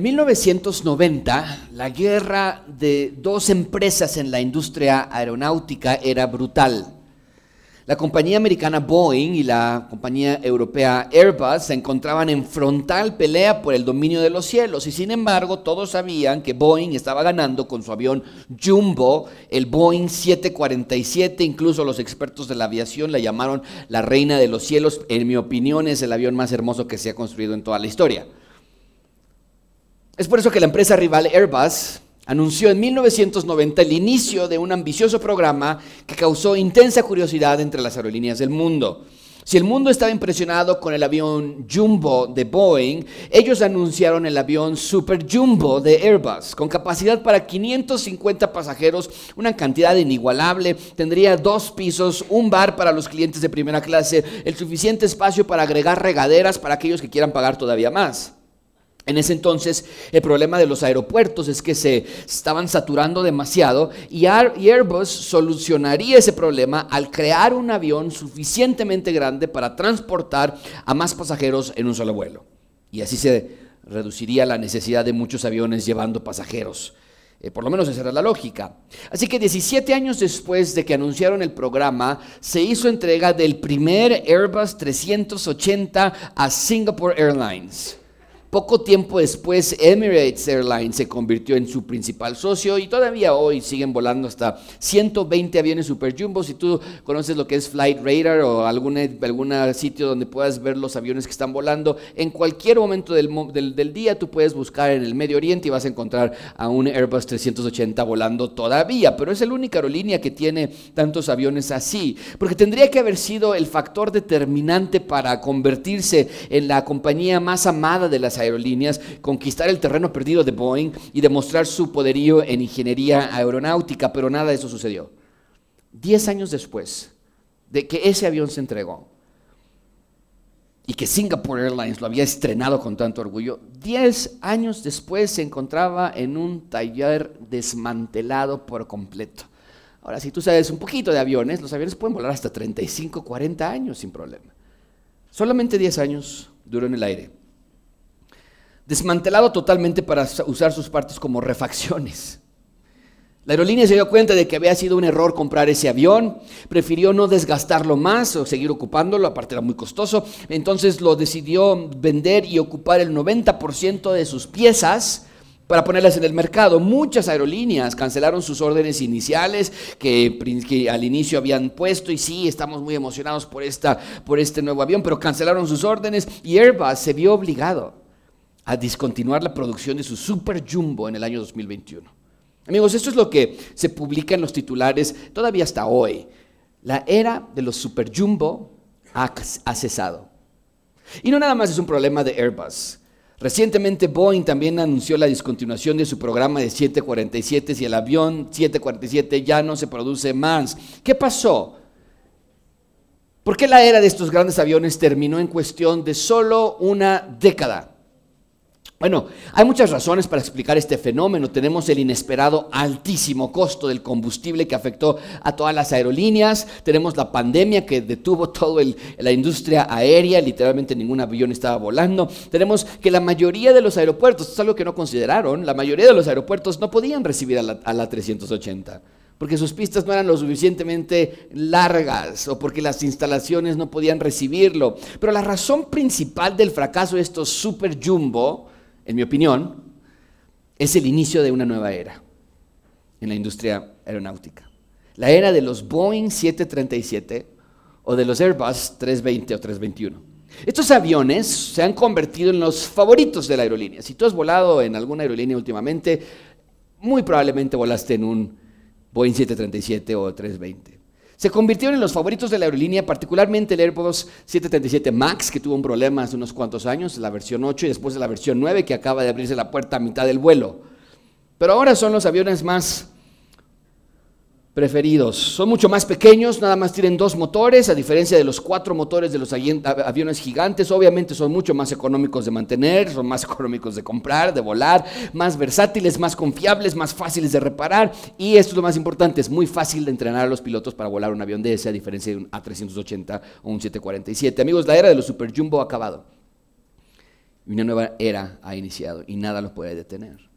En 1990, la guerra de dos empresas en la industria aeronáutica era brutal. La compañía americana Boeing y la compañía europea Airbus se encontraban en frontal pelea por el dominio de los cielos y sin embargo todos sabían que Boeing estaba ganando con su avión Jumbo, el Boeing 747, incluso los expertos de la aviación la llamaron la reina de los cielos, en mi opinión es el avión más hermoso que se ha construido en toda la historia. Es por eso que la empresa rival Airbus anunció en 1990 el inicio de un ambicioso programa que causó intensa curiosidad entre las aerolíneas del mundo. Si el mundo estaba impresionado con el avión Jumbo de Boeing, ellos anunciaron el avión Super Jumbo de Airbus, con capacidad para 550 pasajeros, una cantidad inigualable, tendría dos pisos, un bar para los clientes de primera clase, el suficiente espacio para agregar regaderas para aquellos que quieran pagar todavía más. En ese entonces el problema de los aeropuertos es que se estaban saturando demasiado y Airbus solucionaría ese problema al crear un avión suficientemente grande para transportar a más pasajeros en un solo vuelo. Y así se reduciría la necesidad de muchos aviones llevando pasajeros. Eh, por lo menos esa era la lógica. Así que 17 años después de que anunciaron el programa, se hizo entrega del primer Airbus 380 a Singapore Airlines. Poco tiempo después, Emirates Airlines se convirtió en su principal socio y todavía hoy siguen volando hasta 120 aviones Super Jumbo. Si tú conoces lo que es Flight Radar o algún sitio donde puedas ver los aviones que están volando, en cualquier momento del, del, día tú puedes buscar en el Medio Oriente y vas a encontrar a un Airbus 380 volando todavía. Pero es la única aerolínea que tiene tantos aviones así, porque tendría que haber sido el factor determinante para convertirse en la compañía más amada de las aerolíneas, conquistar el terreno perdido de Boeing y demostrar su poderío en ingeniería aeronáutica, pero nada de eso sucedió. Diez años después de que ese avión se entregó y que Singapore Airlines lo había estrenado con tanto orgullo, diez años después se encontraba en un taller desmantelado por completo. Ahora, si tú sabes un poquito de aviones, los aviones pueden volar hasta 35, 40 años sin problema. Solamente 10 años duró en el aire desmantelado totalmente para usar sus partes como refacciones. La aerolínea se dio cuenta de que había sido un error comprar ese avión, prefirió no desgastarlo más o seguir ocupándolo, aparte era muy costoso, entonces lo decidió vender y ocupar el 90% de sus piezas para ponerlas en el mercado. Muchas aerolíneas cancelaron sus órdenes iniciales que, al inicio habían puesto y sí, estamos muy emocionados por, esta, por este nuevo avión, pero cancelaron sus órdenes y Airbus se vio obligado a discontinuar la producción de su Super Jumbo en el año 2021. Amigos, esto es lo que se publica en los titulares todavía hasta hoy. La era de los Super Jumbo ha, cesado. Y no nada más es un problema de Airbus. Recientemente Boeing también anunció la discontinuación de su programa de 747 y el avión 747 ya no se produce más. ¿Qué pasó? ¿Por qué la era de estos grandes aviones terminó en cuestión de solo una década? Bueno, hay muchas razones para explicar este fenómeno. Tenemos el inesperado altísimo costo del combustible que afectó a todas las aerolíneas. Tenemos la pandemia que detuvo toda la industria aérea. Literalmente ningún avión estaba volando. Tenemos que la mayoría de los aeropuertos, esto es algo que no consideraron, la mayoría de los aeropuertos no podían recibir a la, a la 380 porque sus pistas no eran lo suficientemente largas o porque las instalaciones no podían recibirlo. Pero la razón principal del fracaso de estos super jumbo en mi opinión, es el inicio de una nueva era en la industria aeronáutica. La era de los Boeing 737 o de los Airbus 320 o 321. Estos aviones se han convertido en los favoritos de la aerolínea. Si tú has volado en alguna aerolínea últimamente, muy probablemente volaste en un Boeing 737 o 320 se convirtieron en los favoritos de la aerolínea, particularmente el Airbus 737 MAX, que tuvo un problema hace unos cuantos años, la versión 8 y después de la versión 9, que acaba de abrirse la puerta a mitad del vuelo. Pero ahora son los aviones más preferidos. Son mucho más pequeños, nada más tienen dos motores, a diferencia de los cuatro motores de los aviones gigantes. Obviamente son mucho más económicos de mantener, son más económicos de comprar, de volar, más versátiles, más confiables, más fáciles de reparar. Y esto es lo más importante, es muy fácil de entrenar a los pilotos para volar un avión de ese, a diferencia de un A380 o un 747. Amigos, la era de los Super Jumbo ha acabado. una nueva era ha iniciado y nada lo puede detener.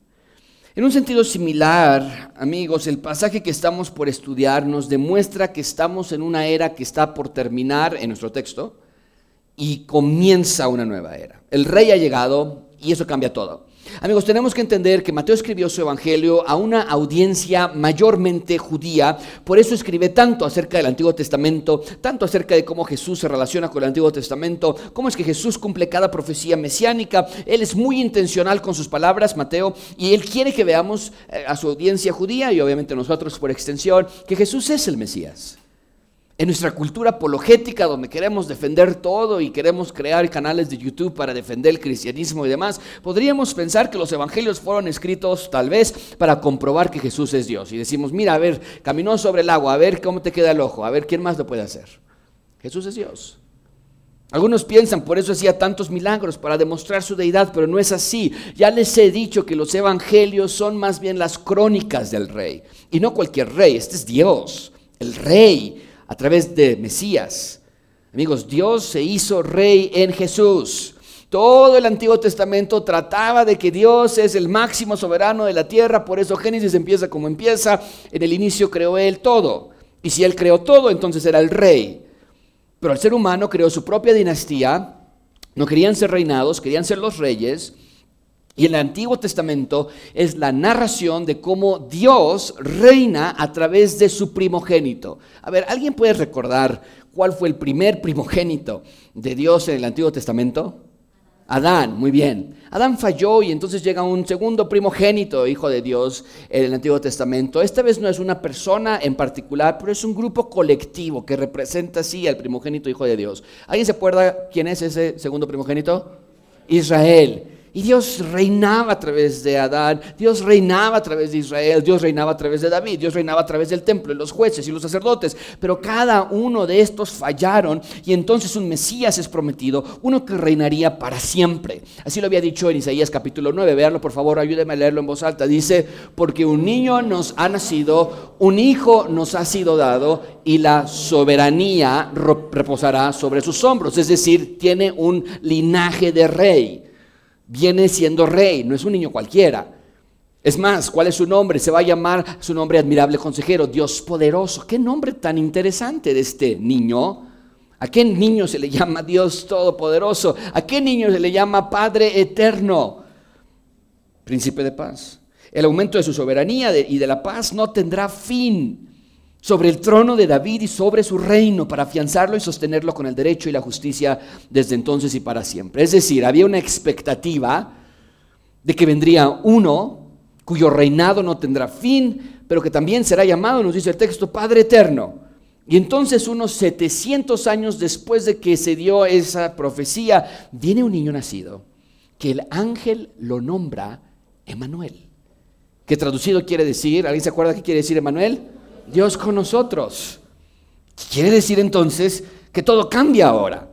En un sentido similar, amigos, el pasaje que estamos por estudiar nos demuestra que estamos en una era que está por terminar en nuestro texto y comienza una nueva era. El rey ha llegado y eso cambia todo. Amigos, tenemos que entender que Mateo escribió su evangelio a una audiencia mayormente judía, por eso escribe tanto acerca del Antiguo Testamento, tanto acerca de cómo Jesús se relaciona con el Antiguo Testamento, cómo es que Jesús cumple cada profecía mesiánica. Él es muy intencional con sus palabras, Mateo, y él quiere que veamos eh, a su audiencia judía y obviamente nosotros por extensión, que Jesús es el Mesías. En nuestra cultura apologética, donde queremos defender todo y queremos crear canales de YouTube para defender el cristianismo y demás, podríamos pensar que los evangelios fueron escritos tal vez para comprobar que Jesús es Dios. Y decimos, mira, a ver, caminó sobre el agua, a ver cómo te queda el ojo, a ver quién más lo puede hacer. Jesús es Dios. Algunos piensan, por eso hacía tantos milagros, para demostrar su deidad, pero no es así. Ya les he dicho que los evangelios son más bien las crónicas del rey. Y no cualquier rey, este es Dios, el rey a través de Mesías. Amigos, Dios se hizo rey en Jesús. Todo el Antiguo Testamento trataba de que Dios es el máximo soberano de la tierra, por eso Génesis empieza como empieza. En el inicio creó Él todo. Y si Él creó todo, entonces era el rey. Pero el ser humano creó su propia dinastía, no querían ser reinados, querían ser los reyes. Y el Antiguo Testamento es la narración de cómo Dios reina a través de su primogénito. A ver, ¿alguien puede recordar cuál fue el primer primogénito de Dios en el Antiguo Testamento? Adán, muy bien. Adán falló y entonces llega un segundo primogénito, hijo de Dios, en el Antiguo Testamento. Esta vez no es una persona en particular, pero es un grupo colectivo que representa así al primogénito, hijo de Dios. ¿Alguien se acuerda quién es ese segundo primogénito? Israel. Y Dios reinaba a través de Adán, Dios reinaba a través de Israel, Dios reinaba a través de David, Dios reinaba a través del templo, y los jueces y los sacerdotes. Pero cada uno de estos fallaron y entonces un Mesías es prometido, uno que reinaría para siempre. Así lo había dicho en Isaías capítulo 9, veanlo por favor, ayúdeme a leerlo en voz alta. Dice, porque un niño nos ha nacido, un hijo nos ha sido dado y la soberanía reposará sobre sus hombros. Es decir, tiene un linaje de rey viene siendo rey, no es un niño cualquiera. Es más, ¿cuál es su nombre? Se va a llamar su nombre admirable consejero, Dios poderoso. ¿Qué nombre tan interesante de este niño? ¿A qué niño se le llama Dios todopoderoso? ¿A qué niño se le llama Padre eterno? Príncipe de paz. El aumento de su soberanía y de la paz no tendrá fin sobre el trono de David y sobre su reino para afianzarlo y sostenerlo con el derecho y la justicia desde entonces y para siempre. Es decir, había una expectativa de que vendría uno cuyo reinado no tendrá fin, pero que también será llamado, nos dice el texto, Padre Eterno. Y entonces unos 700 años después de que se dio esa profecía, viene un niño nacido, que el ángel lo nombra Emanuel. Que traducido quiere decir, ¿alguien se acuerda qué quiere decir Emanuel? Dios con nosotros. Quiere decir entonces que todo cambia ahora,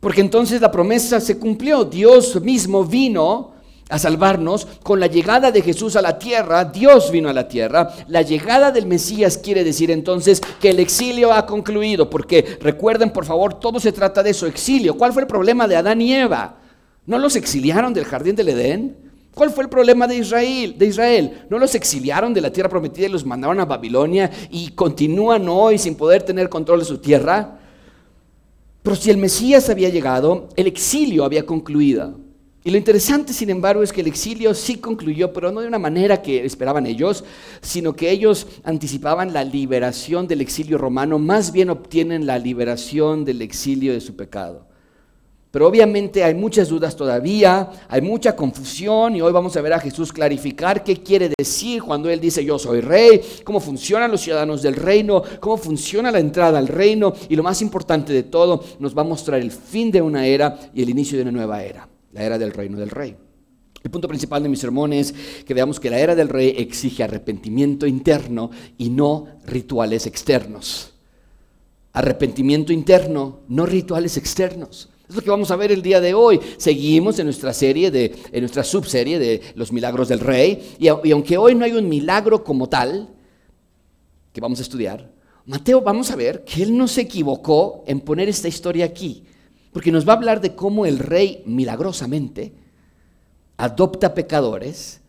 porque entonces la promesa se cumplió. Dios mismo vino a salvarnos con la llegada de Jesús a la tierra. Dios vino a la tierra. La llegada del Mesías quiere decir entonces que el exilio ha concluido, porque recuerden por favor, todo se trata de eso, exilio. ¿Cuál fue el problema de Adán y Eva? ¿No los exiliaron del jardín del Edén? ¿Cuál fue el problema de Israel? De Israel? No los exiliaron de la tierra prometida y los mandaron a Babilonia y continúan hoy sin poder tener control de su tierra. Pero si el Mesías había llegado, el exilio había concluido. Y lo interesante, sin embargo, es que el exilio sí concluyó, pero no de una manera que esperaban ellos, sino que ellos anticipaban la liberación del exilio romano, más bien obtienen la liberación del exilio de su pecado. Pero obviamente hay muchas dudas todavía, hay mucha confusión y hoy vamos a ver a Jesús clarificar qué quiere decir cuando Él dice yo soy rey, cómo funcionan los ciudadanos del reino, cómo funciona la entrada al reino y lo más importante de todo, nos va a mostrar el fin de una era y el inicio de una nueva era, la era del reino del rey. El punto principal de mi sermón es que veamos que la era del rey exige arrepentimiento interno y no rituales externos. Arrepentimiento interno, no rituales externos. Es lo que vamos a ver el día de hoy. Seguimos en nuestra serie, de, en nuestra subserie de los milagros del rey. Y, y aunque hoy no hay un milagro como tal que vamos a estudiar, Mateo vamos a ver que él no se equivocó en poner esta historia aquí. Porque nos va a hablar de cómo el rey milagrosamente adopta pecadores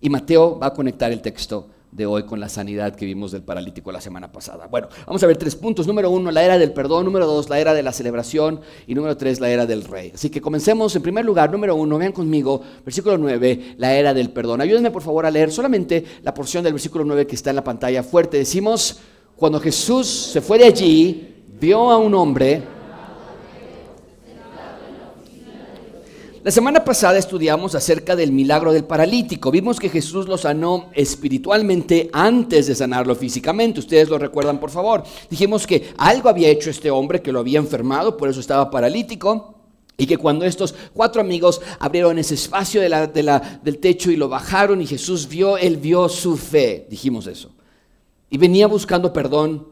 y Mateo va a conectar el texto de hoy con la sanidad que vimos del paralítico la semana pasada. Bueno, vamos a ver tres puntos. Número uno, la era del perdón. Número dos, la era de la celebración. Y número tres, la era del rey. Así que comencemos en primer lugar. Número uno, vean conmigo, versículo 9, la era del perdón. Ayúdenme por favor a leer solamente la porción del versículo 9 que está en la pantalla fuerte. Decimos, cuando Jesús se fue de allí, vio a un hombre La semana pasada estudiamos acerca del milagro del paralítico. Vimos que Jesús lo sanó espiritualmente antes de sanarlo físicamente. Ustedes lo recuerdan, por favor. Dijimos que algo había hecho este hombre que lo había enfermado, por eso estaba paralítico. Y que cuando estos cuatro amigos abrieron ese espacio del techo y lo bajaron y Jesús vio, él vio su fe. Dijimos eso. Y venía buscando perdón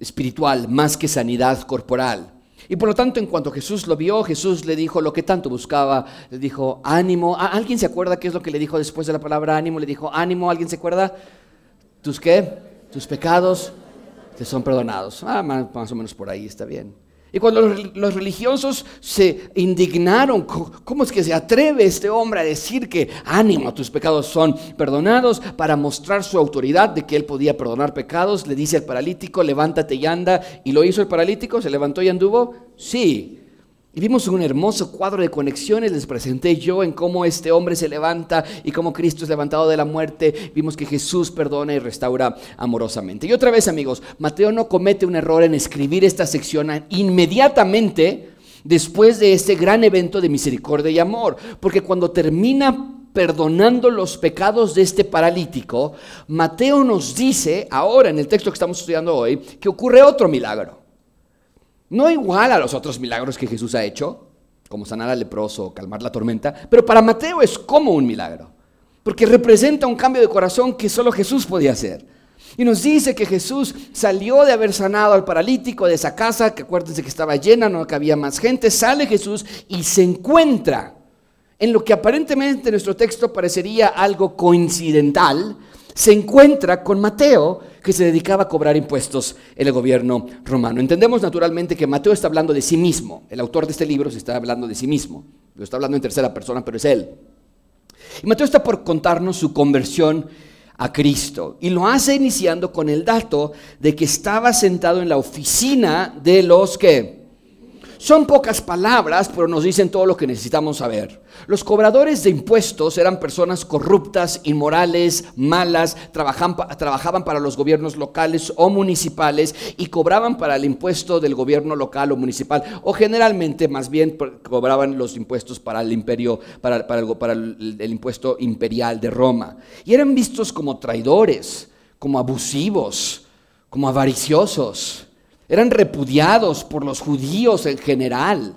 espiritual más que sanidad corporal. Y por lo tanto, en cuanto Jesús lo vio, Jesús le dijo lo que tanto buscaba. Le dijo, ánimo. ¿Alguien se acuerda qué es lo que le dijo después de la palabra ánimo? Le dijo, ánimo. ¿Alguien se acuerda? ¿Tus qué? Tus pecados te son perdonados. Ah, más o menos por ahí está bien. Y cuando los religiosos se indignaron, ¿cómo es que se atreve este hombre a decir que ánimo, tus pecados son perdonados? Para mostrar su autoridad de que él podía perdonar pecados, le dice al paralítico, levántate y anda. ¿Y lo hizo el paralítico? ¿Se levantó y anduvo? Sí. Y vimos un hermoso cuadro de conexiones, les presenté yo en cómo este hombre se levanta y cómo Cristo es levantado de la muerte. Vimos que Jesús perdona y restaura amorosamente. Y otra vez amigos, Mateo no comete un error en escribir esta sección inmediatamente después de este gran evento de misericordia y amor. Porque cuando termina perdonando los pecados de este paralítico, Mateo nos dice, ahora en el texto que estamos estudiando hoy, que ocurre otro milagro. No igual a los otros milagros que Jesús ha hecho, como sanar al leproso o calmar la tormenta, pero para Mateo es como un milagro, porque representa un cambio de corazón que solo Jesús podía hacer. Y nos dice que Jesús salió de haber sanado al paralítico de esa casa, que acuérdense que estaba llena, no había más gente, sale Jesús y se encuentra en lo que aparentemente en nuestro texto parecería algo coincidental, se encuentra con Mateo, que se dedicaba a cobrar impuestos en el gobierno romano. Entendemos naturalmente que Mateo está hablando de sí mismo. El autor de este libro se está hablando de sí mismo. Lo está hablando en tercera persona, pero es él. Y Mateo está por contarnos su conversión a Cristo. Y lo hace iniciando con el dato de que estaba sentado en la oficina de los que son pocas palabras, pero nos dicen todo lo que necesitamos saber. Los cobradores de impuestos eran personas corruptas, inmorales, malas, trabajaban, para los gobiernos locales o municipales y cobraban para el impuesto del gobierno local o municipal, o generalmente más bien cobraban los impuestos para el imperio, para, para el impuesto imperial de Roma. Y eran vistos como traidores, como abusivos, como avariciosos. Eran repudiados por los judíos en general,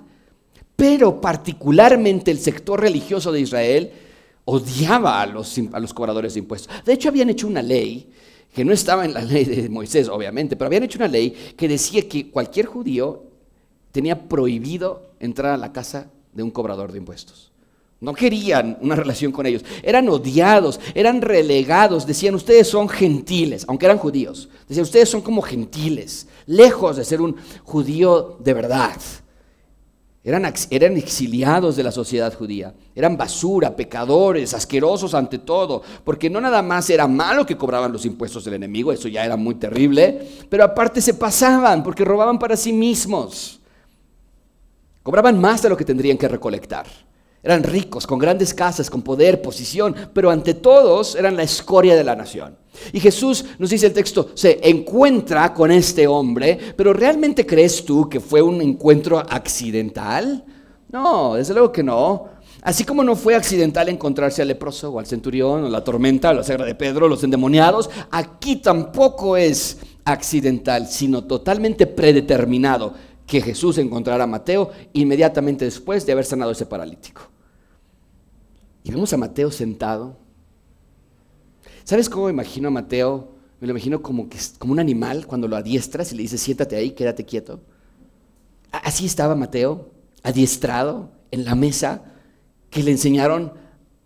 pero particularmente el sector religioso de Israel odiaba a los, a los cobradores de impuestos. De hecho, habían hecho una ley que no estaba en la ley de Moisés, obviamente, pero habían hecho una ley que decía que cualquier judío tenía prohibido entrar a la casa de un cobrador de impuestos. No querían una relación con ellos. Eran odiados, eran relegados. Decían, ustedes son gentiles, aunque eran judíos. Decían, ustedes son como gentiles, lejos de ser un judío de verdad. Eran, eran exiliados de la sociedad judía. Eran basura, pecadores, asquerosos ante todo. Porque no nada más era malo que cobraban los impuestos del enemigo, eso ya era muy terrible. Pero aparte se pasaban porque robaban para sí mismos. Cobraban más de lo que tendrían que recolectar. Eran ricos, con grandes casas, con poder, posición, pero ante todos eran la escoria de la nación. Y Jesús, nos dice el texto, se encuentra con este hombre, pero ¿realmente crees tú que fue un encuentro accidental? No, desde luego que no. Así como no fue accidental encontrarse al leproso o al centurión o la tormenta o la cegra de Pedro, los endemoniados, aquí tampoco es accidental, sino totalmente predeterminado que Jesús encontrara a Mateo inmediatamente después de haber sanado ese paralítico. Y vemos a Mateo sentado. ¿Sabes cómo imagino a Mateo? Me lo imagino como, que, como un animal cuando lo adiestras y le dices, siéntate ahí, quédate quieto. Así estaba Mateo, adiestrado en la mesa que le enseñaron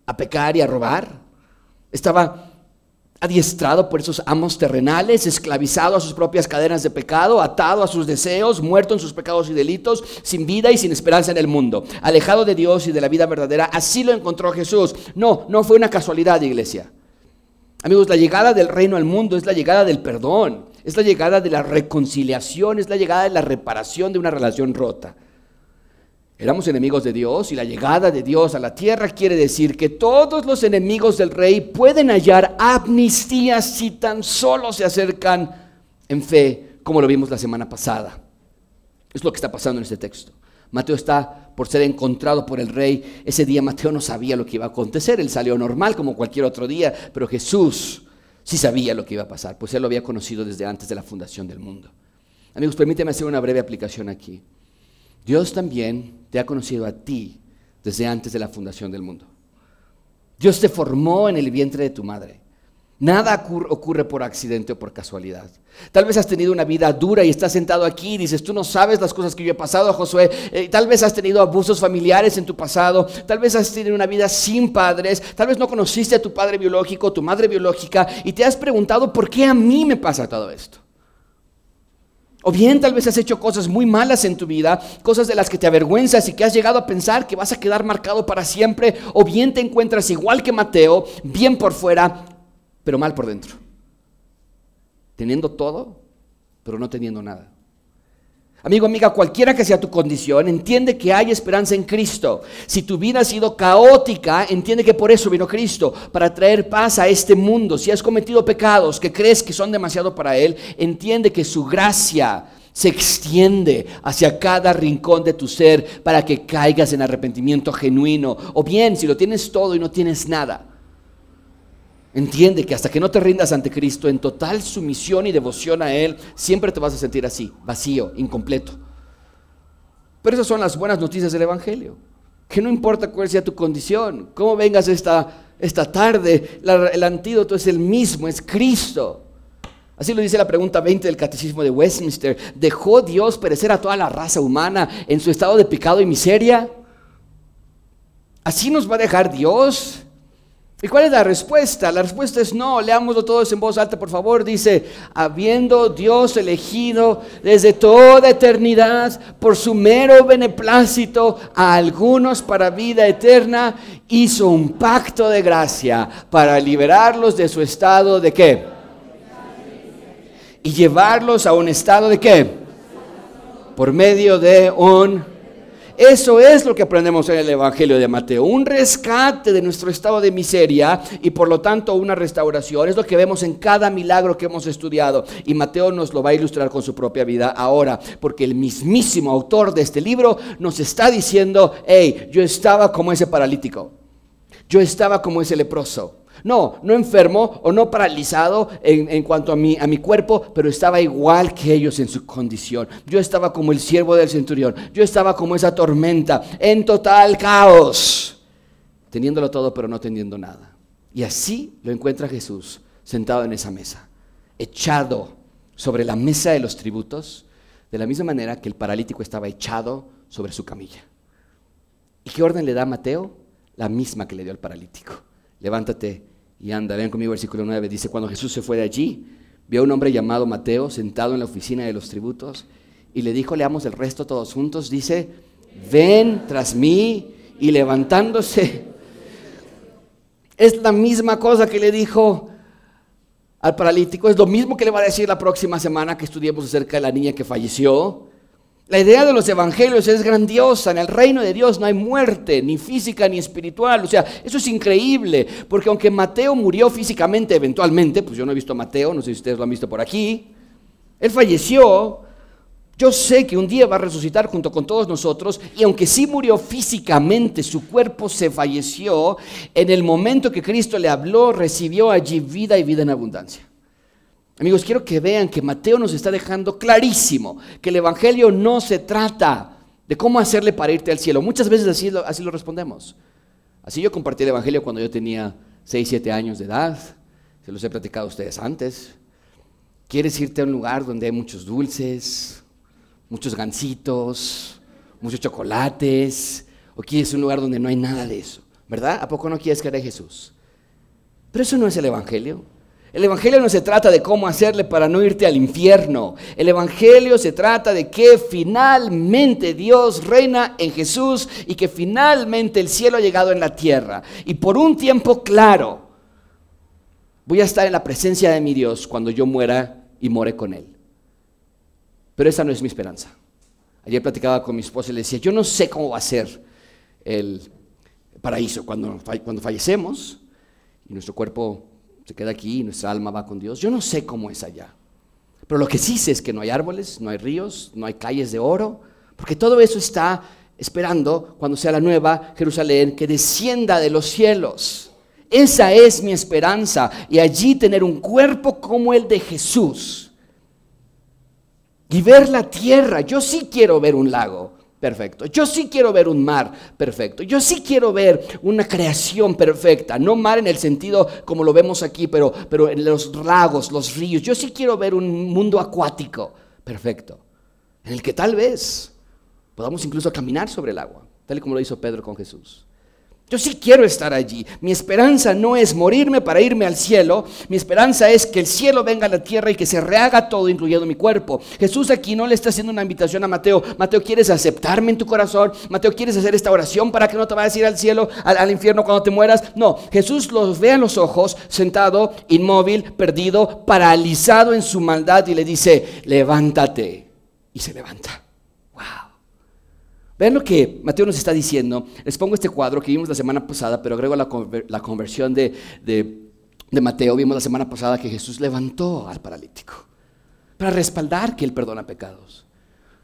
a pecar y a robar. Estaba adiestrado por esos amos terrenales, esclavizado a sus propias cadenas de pecado, atado a sus deseos, muerto en sus pecados y delitos, sin vida y sin esperanza en el mundo, alejado de Dios y de la vida verdadera. Así lo encontró Jesús. No, no fue una casualidad, iglesia. Amigos, la llegada del reino al mundo es la llegada del perdón, es la llegada de la reconciliación, es la llegada de la reparación de una relación rota. Éramos enemigos de Dios y la llegada de Dios a la tierra quiere decir que todos los enemigos del rey pueden hallar amnistía si tan solo se acercan en fe, como lo vimos la semana pasada. Es lo que está pasando en este texto. Mateo está por ser encontrado por el rey. Ese día Mateo no sabía lo que iba a acontecer. Él salió normal como cualquier otro día, pero Jesús sí sabía lo que iba a pasar, pues él lo había conocido desde antes de la fundación del mundo. Amigos, permíteme hacer una breve aplicación aquí. Dios también te ha conocido a ti desde antes de la fundación del mundo. Dios te formó en el vientre de tu madre. Nada ocurre por accidente o por casualidad. Tal vez has tenido una vida dura y estás sentado aquí y dices, tú no sabes las cosas que yo he pasado, Josué. Eh, tal vez has tenido abusos familiares en tu pasado. Tal vez has tenido una vida sin padres. Tal vez no conociste a tu padre biológico, tu madre biológica y te has preguntado, ¿por qué a mí me pasa todo esto? O bien tal vez has hecho cosas muy malas en tu vida, cosas de las que te avergüenzas y que has llegado a pensar que vas a quedar marcado para siempre. O bien te encuentras igual que Mateo, bien por fuera, pero mal por dentro. Teniendo todo, pero no teniendo nada. Amigo, amiga, cualquiera que sea tu condición, entiende que hay esperanza en Cristo. Si tu vida ha sido caótica, entiende que por eso vino Cristo, para traer paz a este mundo. Si has cometido pecados que crees que son demasiado para Él, entiende que su gracia se extiende hacia cada rincón de tu ser para que caigas en arrepentimiento genuino. O bien, si lo tienes todo y no tienes nada, Entiende que hasta que no te rindas ante Cristo en total sumisión y devoción a Él, siempre te vas a sentir así, vacío, incompleto. Pero esas son las buenas noticias del Evangelio. Que no importa cuál sea tu condición, cómo vengas esta, esta tarde, el antídoto es el mismo, es Cristo. Así lo dice la pregunta 20 del Catecismo de Westminster. ¿Dejó Dios perecer a toda la raza humana en su estado de pecado y miseria? ¿Así nos va a dejar Dios? ¿Y cuál es la respuesta? La respuesta es no, leámoslo todos en voz alta, por favor. Dice, habiendo Dios elegido desde toda eternidad por su mero beneplácito a algunos para vida eterna, hizo un pacto de gracia para liberarlos de su estado de qué? Y llevarlos a un estado de qué? Por medio de un eso es lo que aprendemos en el Evangelio de Mateo, un rescate de nuestro estado de miseria y por lo tanto una restauración. Es lo que vemos en cada milagro que hemos estudiado y Mateo nos lo va a ilustrar con su propia vida ahora, porque el mismísimo autor de este libro nos está diciendo, hey, yo estaba como ese paralítico, yo estaba como ese leproso. No, no enfermo o no paralizado en, cuanto a mi, a mi cuerpo, pero estaba igual que ellos en su condición. Yo estaba como el siervo del centurión, yo estaba como esa tormenta, en total caos, teniéndolo todo pero no teniendo nada. Y así lo encuentra Jesús sentado en esa mesa, echado sobre la mesa de los tributos, de la misma manera que el paralítico estaba echado sobre su camilla. ¿Y qué orden le da a Mateo? La misma que le dio al paralítico levántate y anda. Vean conmigo versículo 9. Dice, cuando Jesús se fue de allí, vio a un hombre llamado Mateo sentado en la oficina de los tributos y le dijo, leamos el resto todos juntos, dice, ven tras mí y levantándose. Es la misma cosa que le dijo al paralítico, es lo mismo que le va a decir la próxima semana que estudiemos acerca de la niña que falleció. La idea de los evangelios es grandiosa. En el reino de Dios no hay muerte, ni física ni espiritual. O sea, eso es increíble. Porque aunque Mateo murió físicamente eventualmente, pues yo no he visto a Mateo, no sé si ustedes lo han visto por aquí. Él falleció. Yo sé que un día va a resucitar junto con todos nosotros. Y aunque sí murió físicamente, su cuerpo se falleció. En el momento que Cristo le habló, recibió allí vida y vida en abundancia. Amigos, quiero que vean que Mateo nos está dejando clarísimo que el Evangelio no se trata de cómo hacerle para irte al cielo. Muchas veces así lo, así lo respondemos. Así yo compartí el Evangelio cuando yo tenía 6, 7 años de edad. Se los he platicado a ustedes antes. ¿Quieres irte a un lugar donde hay muchos dulces, muchos gansitos, muchos chocolates? ¿O quieres un lugar donde no hay nada de eso? ¿Verdad? ¿A poco no quieres que de Jesús? Pero eso no es el Evangelio. El Evangelio no se trata de cómo hacerle para no irte al infierno. El Evangelio se trata de que finalmente Dios reina en Jesús y que finalmente el cielo ha llegado en la tierra. Y por un tiempo claro, voy a estar en la presencia de mi Dios cuando yo muera y more con Él. Pero esa no es mi esperanza. Ayer platicaba con mi esposa y le decía, yo no sé cómo va a ser el paraíso cuando, cuando fallecemos y nuestro cuerpo se queda aquí y nuestra alma va con Dios. Yo no sé cómo es allá. Pero lo que sí sé es que no hay árboles, no hay ríos, no hay calles de oro, porque todo eso está esperando cuando sea la nueva Jerusalén que descienda de los cielos. Esa es mi esperanza y allí tener un cuerpo como el de Jesús y ver la tierra. Yo sí quiero ver un lago perfecto. Yo sí quiero ver un mar perfecto. Yo sí quiero ver una creación perfecta. No mar en el sentido como lo vemos aquí, pero, pero en los lagos, los ríos. Yo sí quiero ver un mundo acuático perfecto. En el que tal vez podamos incluso caminar sobre el agua, tal y como lo hizo Pedro con Jesús. Yo sí quiero estar allí. Mi esperanza no es morirme para irme al cielo. Mi esperanza es que el cielo venga a la tierra y que se rehaga todo, incluyendo mi cuerpo. Jesús aquí no le está haciendo una invitación a Mateo. Mateo, ¿quieres aceptarme en tu corazón? Mateo, ¿quieres hacer esta oración para que no te vayas a ir al cielo, al, infierno cuando te mueras? No, Jesús los ve a los ojos, sentado, inmóvil, perdido, paralizado en su maldad y le dice, levántate. Y se levanta. Vean lo que Mateo nos está diciendo. Les pongo este cuadro que vimos la semana pasada, pero agrego la, la conversión de, de Mateo. Vimos la semana pasada que Jesús levantó al paralítico para respaldar que Él perdona pecados.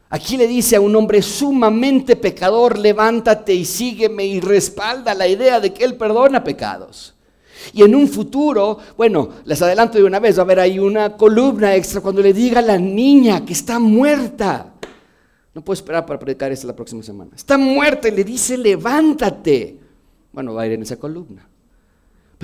Aquí le dice a un hombre sumamente pecador, levántate y sígueme y respalda la idea de que Él perdona pecados. Y en un futuro, bueno, les adelanto de una vez, va a haber ahí una columna extra cuando le diga a la niña que está muerta. No puedo esperar para predicar esto la próxima semana. Está muerta y le dice, levántate. Bueno, va a ir en esa columna.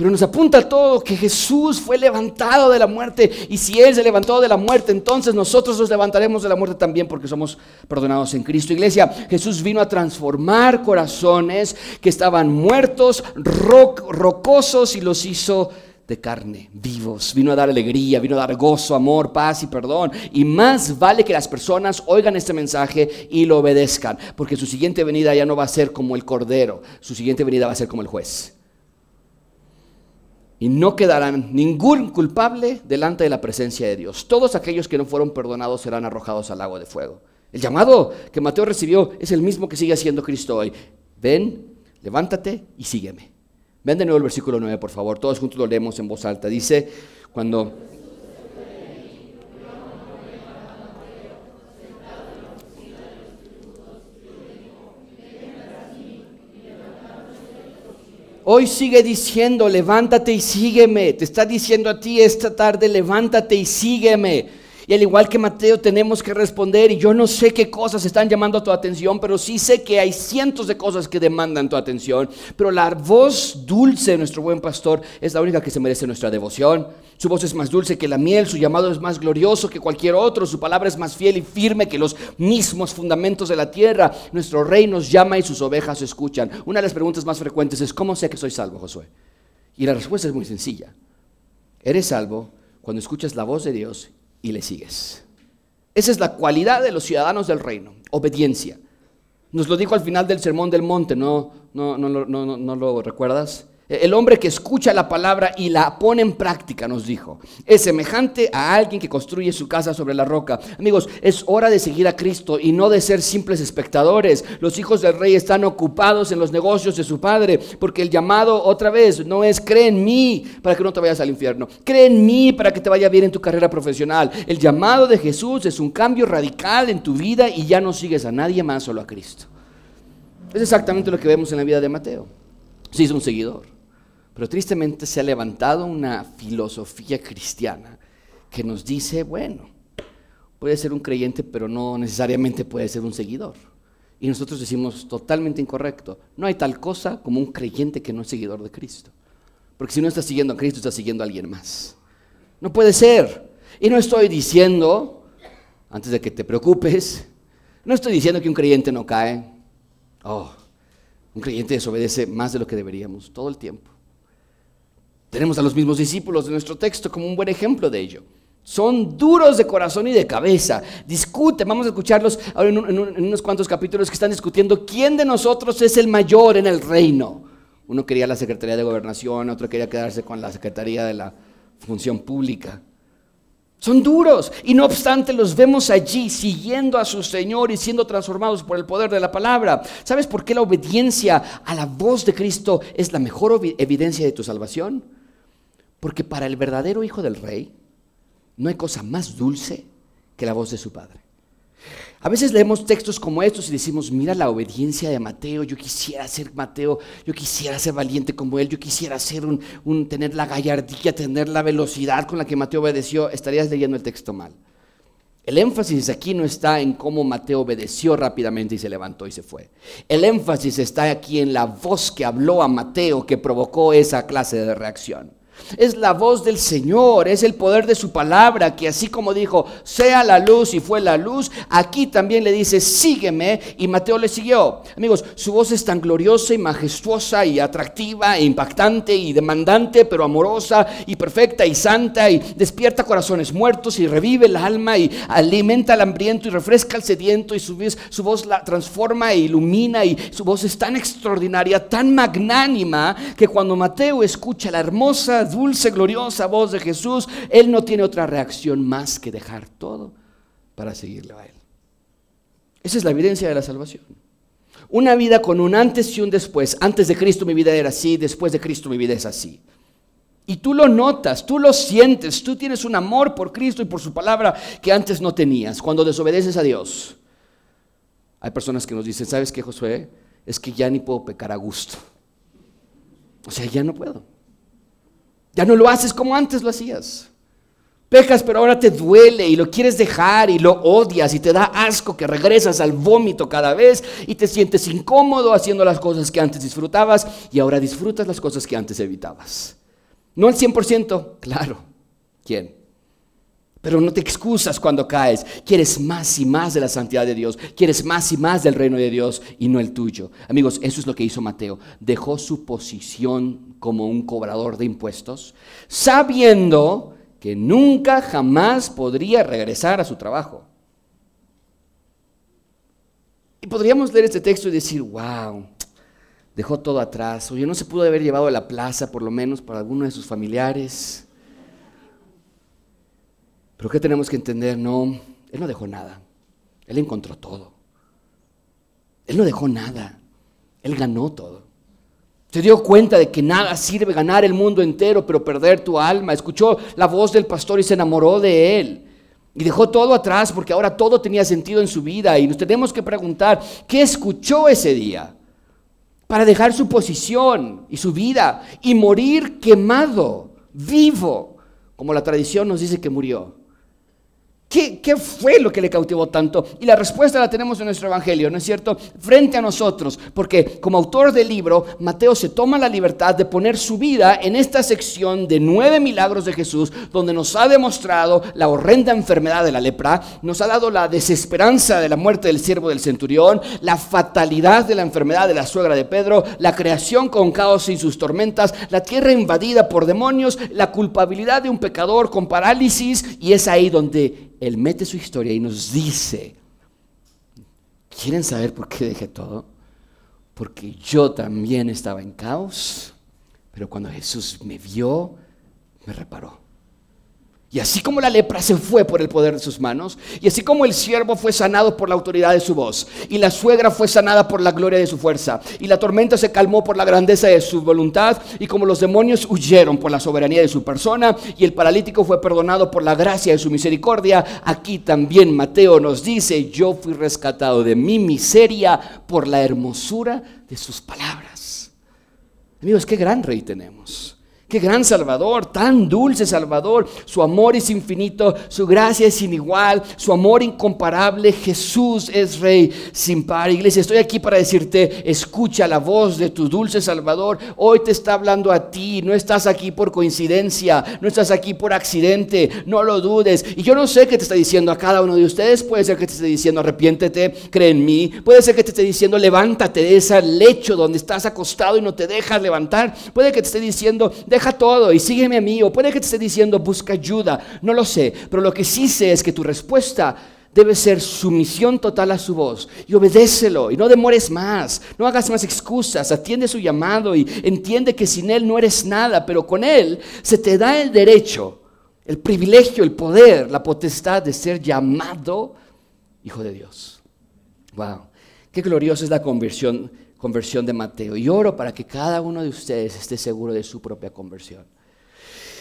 Pero nos apunta todo que Jesús fue levantado de la muerte. Y si Él se levantó de la muerte, entonces nosotros nos levantaremos de la muerte también porque somos perdonados en Cristo. Iglesia, Jesús vino a transformar corazones que estaban muertos, rocosos y los hizo de carne, vivos. Vino a dar alegría, vino a dar gozo, amor, paz y perdón. Y más vale que las personas oigan este mensaje y lo obedezcan, porque su siguiente venida ya no va a ser como el cordero, su siguiente venida va a ser como el juez. Y no quedarán ningún culpable delante de la presencia de Dios. Todos aquellos que no fueron perdonados serán arrojados al lago de fuego. El llamado que Mateo recibió es el mismo que sigue haciendo Cristo hoy. Ven, levántate y sígueme. Ven de nuevo el versículo 9, por favor. Todos juntos lo leemos en voz alta. Dice, cuando... Hoy sigue diciendo, levántate y sígueme. Te está diciendo a ti esta tarde, levántate y sígueme. Y al igual que Mateo tenemos que responder y yo no sé qué cosas están llamando tu atención, pero sí sé que hay cientos de cosas que demandan tu atención. Pero la voz dulce de nuestro buen pastor es la única que se merece nuestra devoción. Su voz es más dulce que la miel, su llamado es más glorioso que cualquier otro, su palabra es más fiel y firme que los mismos fundamentos de la tierra. Nuestro rey nos llama y sus ovejas escuchan. Una de las preguntas más frecuentes es, ¿cómo sé que soy salvo, Josué? Y la respuesta es muy sencilla. Eres salvo cuando escuchas la voz de Dios y le sigues. Esa es la cualidad de los ciudadanos del reino, obediencia. Nos lo dijo al final del Sermón del Monte, ¿no, no, no, no, no lo recuerdas? El hombre que escucha la palabra y la pone en práctica, nos dijo, es semejante a alguien que construye su casa sobre la roca. Amigos, es hora de seguir a Cristo y no de ser simples espectadores. Los hijos del rey están ocupados en los negocios de su padre, porque el llamado otra vez no es cree en mí para que no te vayas al infierno, cree en mí para que te vaya bien en tu carrera profesional. El llamado de Jesús es un cambio radical en tu vida y ya no sigues a nadie más, solo a Cristo. Es exactamente lo que vemos en la vida de Mateo. Sí, es un seguidor. Pero tristemente se ha levantado una filosofía cristiana que nos dice, bueno, puede ser un creyente, pero no necesariamente puede ser un seguidor. Y nosotros decimos totalmente incorrecto. No hay tal cosa como un creyente que no es seguidor de Cristo. Porque si no estás siguiendo a Cristo, estás siguiendo a alguien más. No puede ser. Y no estoy diciendo, antes de que te preocupes, no estoy diciendo que un creyente no cae. Oh, un creyente desobedece más de lo que deberíamos todo el tiempo. Tenemos a los mismos discípulos de nuestro texto como un buen ejemplo de ello. Son duros de corazón y de cabeza. Discuten, vamos a escucharlos ahora en, unos cuantos capítulos que están discutiendo quién de nosotros es el mayor en el reino. Uno quería la Secretaría de Gobernación, otro quería quedarse con la Secretaría de la Función Pública. Son duros y no obstante los vemos allí siguiendo a su Señor y siendo transformados por el poder de la palabra. ¿Sabes por qué la obediencia a la voz de Cristo es la mejor evidencia de tu salvación? Porque para el verdadero Hijo del Rey no hay cosa más dulce que la voz de su Padre. A veces leemos textos como estos y decimos, mira la obediencia de Mateo, yo quisiera ser Mateo, yo quisiera ser valiente como él, yo quisiera ser un, tener la gallardía, tener la velocidad con la que Mateo obedeció, estarías leyendo el texto mal. El énfasis aquí no está en cómo Mateo obedeció rápidamente y se levantó y se fue. El énfasis está aquí en la voz que habló a Mateo que provocó esa clase de reacción. Es la voz del Señor, es el poder de su palabra, que así como dijo, sea la luz y fue la luz, aquí también le dice, sígueme, y Mateo le siguió. Amigos, su voz es tan gloriosa y majestuosa y atractiva e impactante y demandante, pero amorosa y perfecta y santa y despierta corazones muertos y revive el alma y alimenta al hambriento y refresca al sediento y su, su voz la transforma e ilumina y su voz es tan extraordinaria, tan magnánima, que cuando Mateo escucha la hermosa dulce, gloriosa voz de Jesús, Él no tiene otra reacción más que dejar todo para seguirle a Él. Esa es la evidencia de la salvación. Una vida con un antes y un después. Antes de Cristo mi vida era así, después de Cristo mi vida es así. Y tú lo notas, tú lo sientes, tú tienes un amor por Cristo y por su palabra que antes no tenías cuando desobedeces a Dios. Hay personas que nos dicen, ¿sabes qué, Josué? Es que ya ni puedo pecar a gusto. O sea, ya no puedo. Ya no lo haces como antes lo hacías. Pecas, pero ahora te duele y lo quieres dejar y lo odias y te da asco que regresas al vómito cada vez y te sientes incómodo haciendo las cosas que antes disfrutabas y ahora disfrutas las cosas que antes evitabas. No al 100%, claro. ¿Quién? Pero no te excusas cuando caes. Quieres más y más de la santidad de Dios. Quieres más y más del reino de Dios y no el tuyo. Amigos, eso es lo que hizo Mateo. Dejó su posición como un cobrador de impuestos, sabiendo que nunca jamás podría regresar a su trabajo. Y podríamos leer este texto y decir, wow, dejó todo atrás. Oye, no se pudo haber llevado a la plaza, por lo menos para alguno de sus familiares pero ¿qué tenemos que entender? No, Él no dejó nada. Él encontró todo. Él no dejó nada. Él ganó todo. Se dio cuenta de que nada sirve ganar el mundo entero, pero perder tu alma. Escuchó la voz del pastor y se enamoró de él. Y dejó todo atrás porque ahora todo tenía sentido en su vida. Y nos tenemos que preguntar, ¿qué escuchó ese día? Para dejar su posición y su vida y morir quemado, vivo, como la tradición nos dice que murió. ¿Qué, fue lo que le cautivó tanto? Y la respuesta la tenemos en nuestro Evangelio, ¿no es cierto? Frente a nosotros, porque como autor del libro, Mateo se toma la libertad de poner su vida en esta sección de nueve milagros de Jesús, donde nos ha demostrado la horrenda enfermedad de la lepra, nos ha dado la desesperanza de la muerte del siervo del centurión, la fatalidad de la enfermedad de la suegra de Pedro, la creación con caos y sus tormentas, la tierra invadida por demonios, la culpabilidad de un pecador con parálisis, y es ahí donde él mete su historia y nos dice, ¿quieren saber por qué dejé todo? Porque yo también estaba en caos, pero cuando Jesús me vio, me reparó. Y así como la lepra se fue por el poder de sus manos, y así como el siervo fue sanado por la autoridad de su voz, y la suegra fue sanada por la gloria de su fuerza, y la tormenta se calmó por la grandeza de su voluntad, y como los demonios huyeron por la soberanía de su persona, y el paralítico fue perdonado por la gracia de su misericordia, aquí también Mateo nos dice, yo fui rescatado de mi miseria por la hermosura de sus palabras. Amigos, qué gran rey tenemos. Qué gran Salvador, tan dulce Salvador. Su amor es infinito, su gracia es inigual, su amor incomparable. Jesús es Rey sin par. Iglesia, estoy aquí para decirte, escucha la voz de tu dulce Salvador. Hoy te está hablando a ti. No estás aquí por coincidencia, no estás aquí por accidente. No lo dudes. Y yo no sé qué te está diciendo a cada uno de ustedes. Puede ser que te esté diciendo, arrepiéntete, cree en mí. Puede ser que te esté diciendo, levántate de ese lecho donde estás acostado y no te dejas levantar. Puede que te esté diciendo, deja todo y sígueme a mí, o puede que te esté diciendo busca ayuda, no lo sé, pero lo que sí sé es que tu respuesta debe ser sumisión total a su voz y obedécelo y no demores más, no hagas más excusas, atiende su llamado y entiende que sin Él no eres nada, pero con Él se te da el derecho, el privilegio, el poder, la potestad de ser llamado hijo de Dios. Wow, qué gloriosa es la conversión, conversión de Mateo. Y oro para que cada uno de ustedes esté seguro de su propia conversión.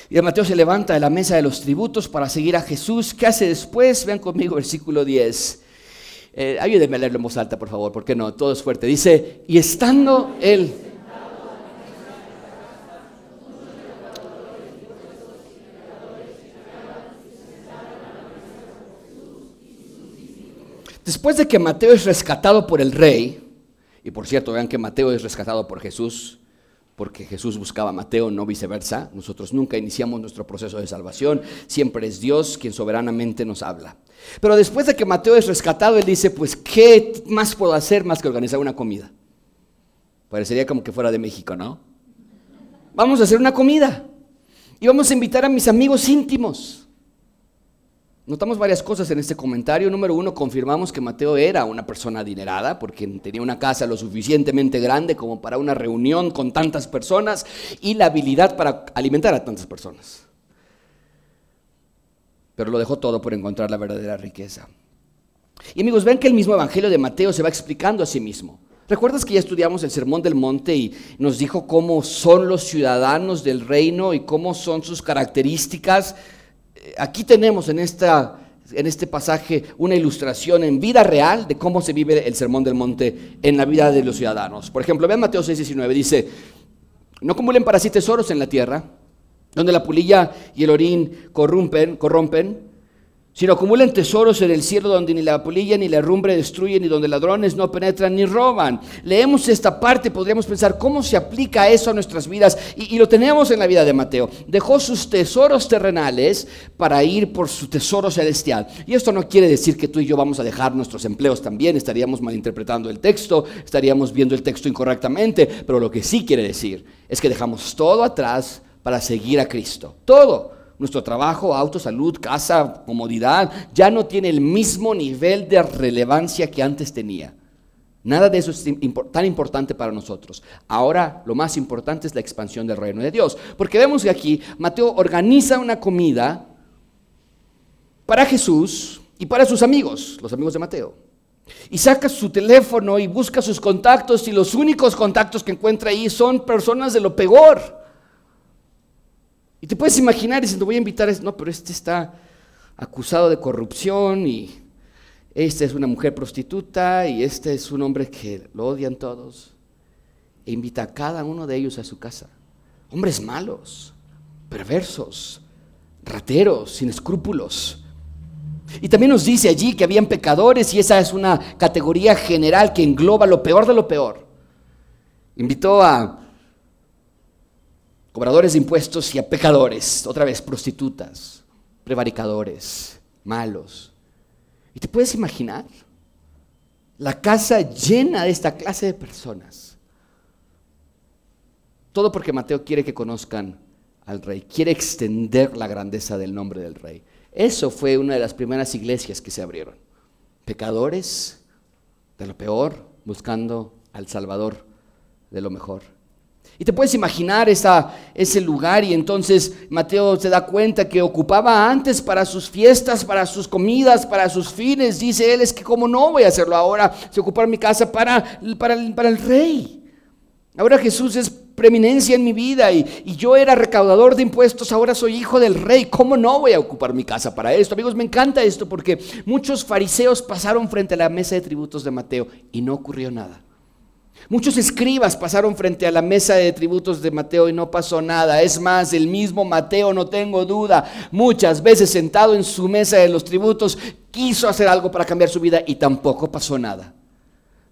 Y Mateo se levanta de la mesa de los tributos para seguir a Jesús. ¿Qué hace después? Vean conmigo versículo 10. Eh, ayúdenme a leerlo en voz alta, por favor, porque no, todo es fuerte. Dice, y estando él... Después de que Mateo es rescatado por el rey, y por cierto, vean que Mateo es rescatado por Jesús, porque Jesús buscaba a Mateo, no viceversa. Nosotros nunca iniciamos nuestro proceso de salvación, siempre es Dios quien soberanamente nos habla. Pero después de que Mateo es rescatado, él dice, pues, ¿qué más puedo hacer más que organizar una comida? Parecería como que fuera de México, ¿no? Vamos a hacer una comida y vamos a invitar a mis amigos íntimos. Notamos varias cosas en este comentario. Número uno, confirmamos que Mateo era una persona adinerada porque tenía una casa lo suficientemente grande como para una reunión con tantas personas y la habilidad para alimentar a tantas personas. Pero lo dejó todo por encontrar la verdadera riqueza. Y amigos, ven que el mismo Evangelio de Mateo se va explicando a sí mismo. ¿Recuerdas que ya estudiamos el Sermón del Monte y nos dijo cómo son los ciudadanos del reino y cómo son sus características? Aquí tenemos en, esta, en este pasaje una ilustración en vida real de cómo se vive el Sermón del Monte en la vida de los ciudadanos. Por ejemplo, vean Mateo 6:19, dice, no acumulen para sí tesoros en la tierra, donde la pulilla y el orín corrompen, corrompen sino acumulen tesoros en el cielo donde ni la polilla ni la rumbre destruyen, ni donde ladrones no penetran ni roban. Leemos esta parte, podríamos pensar cómo se aplica eso a nuestras vidas, y, y, lo tenemos en la vida de Mateo. Dejó sus tesoros terrenales para ir por su tesoro celestial. Y esto no quiere decir que tú y yo vamos a dejar nuestros empleos también, estaríamos malinterpretando el texto, estaríamos viendo el texto incorrectamente, pero lo que sí quiere decir es que dejamos todo atrás para seguir a Cristo. Todo nuestro trabajo, auto, salud, casa, comodidad, ya no tiene el mismo nivel de relevancia que antes tenía. Nada de eso es tan importante para nosotros. Ahora lo más importante es la expansión del reino de Dios. Porque vemos que aquí Mateo organiza una comida para Jesús y para sus amigos, los amigos de Mateo. Y saca su teléfono y busca sus contactos y los únicos contactos que encuentra ahí son personas de lo peor. Y te puedes imaginar diciendo, voy a invitar a este, no, pero este está acusado de corrupción y esta es una mujer prostituta y este es un hombre que lo odian todos. E invita a cada uno de ellos a su casa. Hombres malos, perversos, rateros, sin escrúpulos. Y también nos dice allí que habían pecadores y esa es una categoría general que engloba lo peor de lo peor. Invitó a cobradores de impuestos y a pecadores, otra vez prostitutas, prevaricadores, malos. ¿Y te puedes imaginar? La casa llena de esta clase de personas. Todo porque Mateo quiere que conozcan al rey, quiere extender la grandeza del nombre del rey. Eso fue una de las primeras iglesias que se abrieron. Pecadores de lo peor, buscando al Salvador de lo mejor. Y te puedes imaginar esa, ese lugar y entonces Mateo se da cuenta que ocupaba antes para sus fiestas, para sus comidas, para sus fines. Dice él, es que como no voy a hacerlo ahora, se ocupar mi casa para, para, para el rey. Ahora Jesús es preeminencia en mi vida y, y, yo era recaudador de impuestos, ahora soy hijo del rey. ¿Cómo no voy a ocupar mi casa para esto? Amigos, me encanta esto porque muchos fariseos pasaron frente a la mesa de tributos de Mateo y no ocurrió nada. Muchos escribas pasaron frente a la mesa de tributos de Mateo y no pasó nada. Es más, el mismo Mateo, no tengo duda, muchas veces sentado en su mesa de los tributos, quiso hacer algo para cambiar su vida y tampoco pasó nada.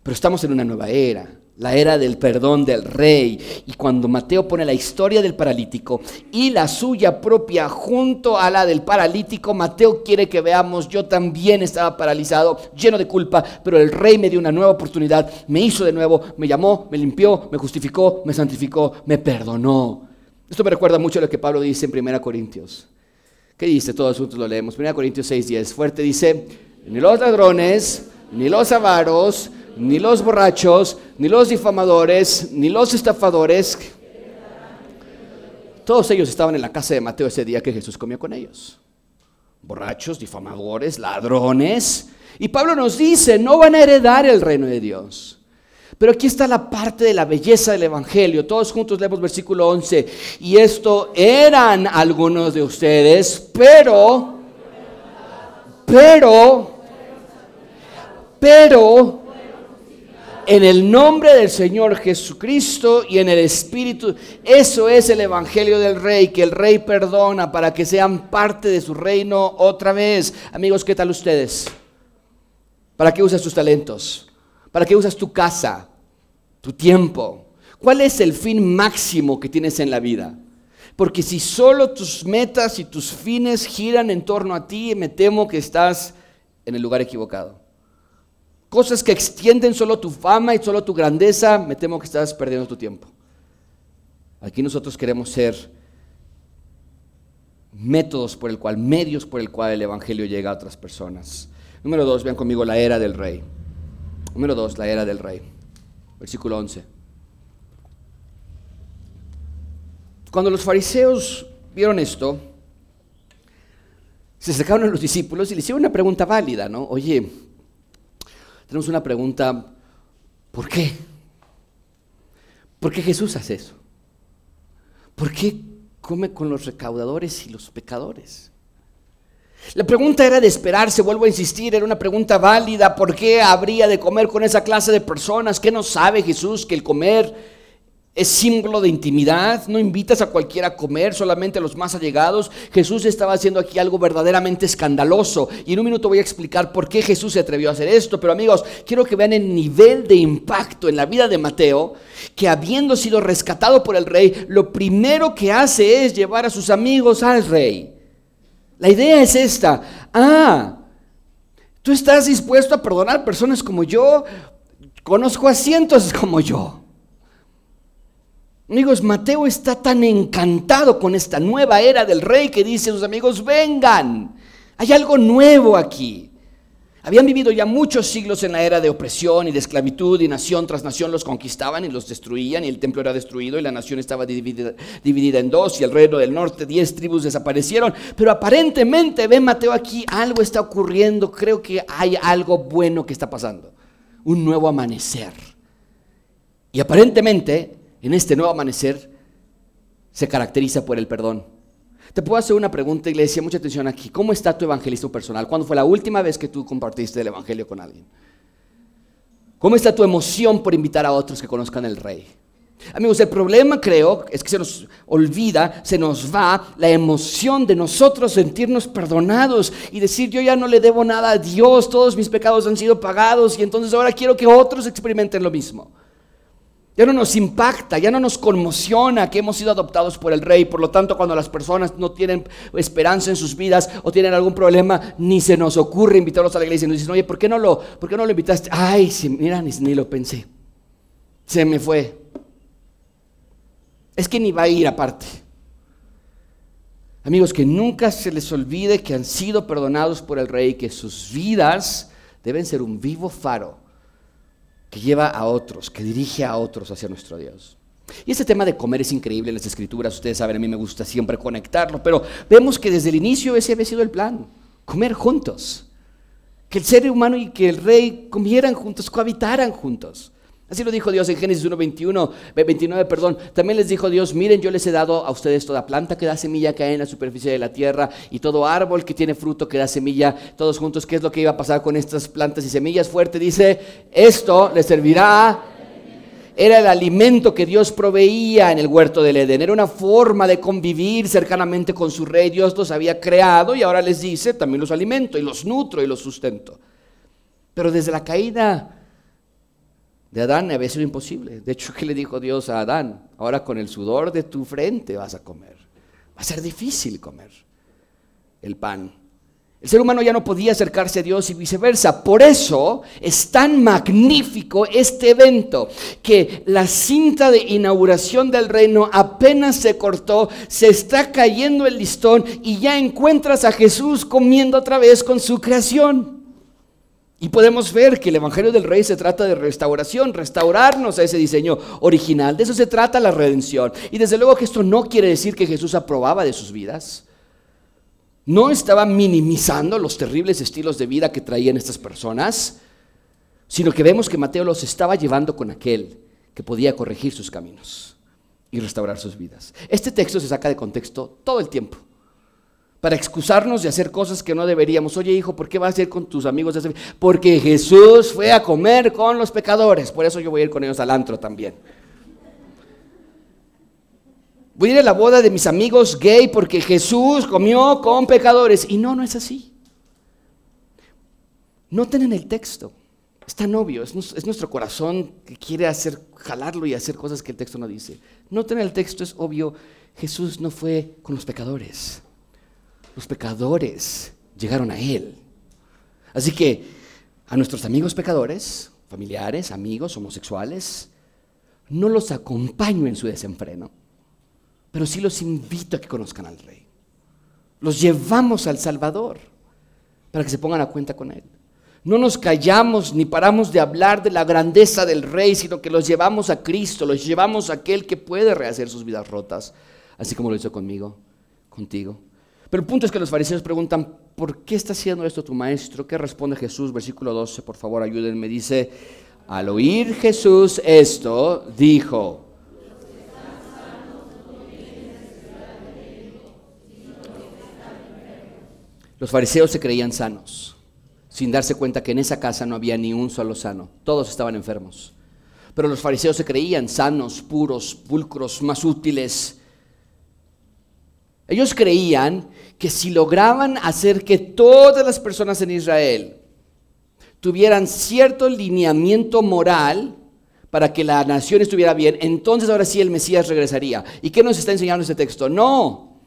Pero estamos en una nueva era la era del perdón del rey. Y cuando Mateo pone la historia del paralítico y la suya propia junto a la del paralítico, Mateo quiere que veamos, yo también estaba paralizado, lleno de culpa, pero el rey me dio una nueva oportunidad, me hizo de nuevo, me llamó, me limpió, me justificó, me santificó, me perdonó. Esto me recuerda mucho a lo que Pablo dice en 1 Corintios. ¿Qué dice? Todos juntos lo leemos. 1 Corintios 6, 10. Fuerte dice, ni los ladrones, ni los avaros, ni los borrachos, ni los difamadores, ni los estafadores. Todos ellos estaban en la casa de Mateo ese día que Jesús comió con ellos. Borrachos, difamadores, ladrones. Y Pablo nos dice, no van a heredar el reino de Dios. Pero aquí está la parte de la belleza del Evangelio. Todos juntos leemos versículo 11. Y esto eran algunos de ustedes, pero, pero, pero, en el nombre del Señor Jesucristo y en el Espíritu. Eso es el Evangelio del Rey, que el Rey perdona para que sean parte de su reino otra vez. Amigos, ¿qué tal ustedes? ¿Para qué usas tus talentos? ¿Para qué usas tu casa, tu tiempo? ¿Cuál es el fin máximo que tienes en la vida? Porque si solo tus metas y tus fines giran en torno a ti, me temo que estás en el lugar equivocado. Cosas que extienden solo tu fama y solo tu grandeza, me temo que estás perdiendo tu tiempo. Aquí nosotros queremos ser métodos por el cual, medios por el cual el Evangelio llega a otras personas. Número dos, vean conmigo la era del rey. Número 2, la era del rey. Versículo 11. Cuando los fariseos vieron esto, se acercaron a los discípulos y les hicieron una pregunta válida, ¿no? Oye, tenemos una pregunta, ¿por qué? ¿Por qué Jesús hace eso? ¿Por qué come con los recaudadores y los pecadores? La pregunta era de esperarse, vuelvo a insistir, era una pregunta válida. ¿Por qué habría de comer con esa clase de personas? ¿Qué no sabe Jesús que el comer es símbolo de intimidad? No invitas a cualquiera a comer, solamente a los más allegados. Jesús estaba haciendo aquí algo verdaderamente escandaloso. Y en un minuto voy a explicar por qué Jesús se atrevió a hacer esto. Pero amigos, quiero que vean el nivel de impacto en la vida de Mateo, que habiendo sido rescatado por el rey, lo primero que hace es llevar a sus amigos al rey. La idea es esta. Ah, tú estás dispuesto a perdonar personas como yo. Conozco a cientos como yo. Amigos, Mateo está tan encantado con esta nueva era del rey que dice a sus amigos, vengan, hay algo nuevo aquí. Habían vivido ya muchos siglos en la era de opresión y de esclavitud y nación tras nación los conquistaban y los destruían y el templo era destruido y la nación estaba dividida, dividida en dos y el reino del norte, diez tribus desaparecieron. Pero aparentemente, ve Mateo aquí, algo está ocurriendo, creo que hay algo bueno que está pasando, un nuevo amanecer. Y aparentemente, en este nuevo amanecer, se caracteriza por el perdón. Te puedo hacer una pregunta, iglesia, mucha atención aquí. ¿Cómo está tu evangelismo personal? ¿Cuándo fue la última vez que tú compartiste el evangelio con alguien? ¿Cómo está tu emoción por invitar a otros que conozcan el rey? Amigos, el problema creo es que se nos olvida, se nos va la emoción de nosotros sentirnos perdonados y decir yo ya no le debo nada a Dios, todos mis pecados han sido pagados y entonces ahora quiero que otros experimenten lo mismo. Ya no nos impacta, ya no nos conmociona que hemos sido adoptados por el rey. Por lo tanto, cuando las personas no tienen esperanza en sus vidas o tienen algún problema, ni se nos ocurre invitarlos a la iglesia. Y nos dicen, oye, ¿por qué no lo, por qué no lo invitaste? Ay, sí, mira, ni, ni lo pensé. Se me fue. Es que ni va a ir aparte. Amigos, que nunca se les olvide que han sido perdonados por el rey, que sus vidas deben ser un vivo faro que lleva a otros, que dirige a otros hacia nuestro Dios. Y este tema de comer es increíble en las escrituras, ustedes saben, a mí me gusta siempre conectarlo, pero vemos que desde el inicio ese había sido el plan, comer juntos, que el ser humano y que el rey comieran juntos, cohabitaran juntos. Así lo dijo Dios en Génesis 1, 21, 29, perdón. También les dijo Dios, miren, yo les he dado a ustedes toda planta que da semilla que hay en la superficie de la tierra y todo árbol que tiene fruto que da semilla, todos juntos. ¿Qué es lo que iba a pasar con estas plantas y semillas? Fuerte dice, esto les servirá. Era el alimento que Dios proveía en el huerto del Edén. Era una forma de convivir cercanamente con su rey. Dios los había creado y ahora les dice, también los alimento y los nutro y los sustento. Pero desde la caída de Adán había sido imposible. De hecho, ¿qué le dijo Dios a Adán? Ahora con el sudor de tu frente vas a comer. Va a ser difícil comer el pan. El ser humano ya no podía acercarse a Dios y viceversa. Por eso es tan magnífico este evento que la cinta de inauguración del reino apenas se cortó, se está cayendo el listón y ya encuentras a Jesús comiendo otra vez con su creación. Y podemos ver que el Evangelio del Rey se trata de restauración, restaurarnos a ese diseño original. De eso se trata la redención. Y desde luego que esto no quiere decir que Jesús aprobaba de sus vidas. No estaba minimizando los terribles estilos de vida que traían estas personas, sino que vemos que Mateo los estaba llevando con aquel que podía corregir sus caminos y restaurar sus vidas. Este texto se saca de contexto todo el tiempo para excusarnos de hacer cosas que no deberíamos. Oye, hijo, ¿por qué vas a ir con tus amigos? Porque Jesús fue a comer con los pecadores. Por eso yo voy a ir con ellos al antro también. Voy a ir a la boda de mis amigos gay porque Jesús comió con pecadores. Y no, no es así. Noten en el texto. Es tan obvio, es, nuestro corazón que quiere hacer, jalarlo y hacer cosas que el texto no dice. Noten el texto, es obvio, Jesús no fue con los pecadores los pecadores llegaron a Él. Así que a nuestros amigos pecadores, familiares, amigos, homosexuales, no los acompaño en su desenfreno, pero sí los invito a que conozcan al Rey. Los llevamos al Salvador para que se pongan a cuenta con Él. No nos callamos ni paramos de hablar de la grandeza del Rey, sino que los llevamos a Cristo, los llevamos a aquel que puede rehacer sus vidas rotas, así como lo hizo conmigo, contigo. Pero el punto es que los fariseos preguntan, ¿por qué está haciendo esto tu maestro? ¿Qué responde Jesús? Versículo 12, por favor, ayúdenme. Dice, al oír Jesús esto, dijo, Los fariseos se creían sanos, sin darse cuenta que en esa casa no había ni un solo sano, todos estaban enfermos. Pero los fariseos se creían sanos, puros, pulcros, más útiles, ellos creían que si lograban hacer que todas las personas en Israel tuvieran cierto lineamiento moral para que la nación estuviera bien, entonces ahora sí el Mesías regresaría. ¿Y qué nos está enseñando este texto? No,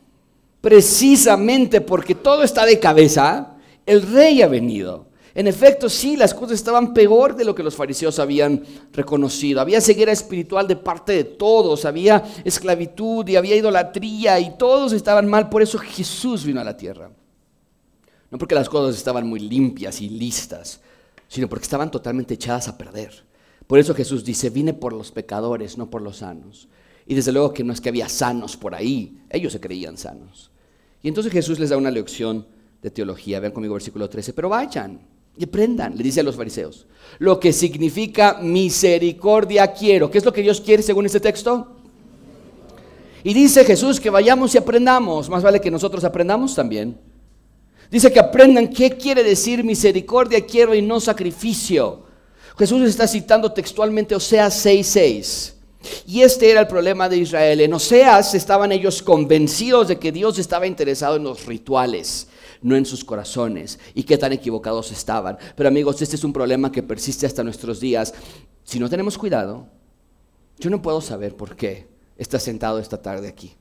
precisamente porque todo está de cabeza, el rey ha venido. En efecto, sí, las cosas estaban peor de lo que los fariseos habían reconocido. Había ceguera espiritual de parte de todos, había esclavitud y había idolatría y todos estaban mal. Por eso Jesús vino a la tierra. No porque las cosas estaban muy limpias y listas, sino porque estaban totalmente echadas a perder. Por eso Jesús dice, vine por los pecadores, no por los sanos. Y desde luego que no es que había sanos por ahí, ellos se creían sanos. Y entonces Jesús les da una lección de teología. Vean conmigo versículo 13, pero vayan y aprendan, le dice a los fariseos, lo que significa misericordia quiero. ¿Qué es lo que Dios quiere según este texto? Y dice Jesús que vayamos y aprendamos. Más vale que nosotros aprendamos también. Dice que aprendan qué quiere decir misericordia quiero y no sacrificio. Jesús está citando textualmente Oseas 6:6. Y este era el problema de Israel. En Oseas estaban ellos convencidos de que Dios estaba interesado en los rituales no en sus corazones. Y qué tan equivocados estaban. Pero amigos, este es un problema que persiste hasta nuestros días. Si no tenemos cuidado, yo no puedo saber por qué estás sentado esta tarde aquí.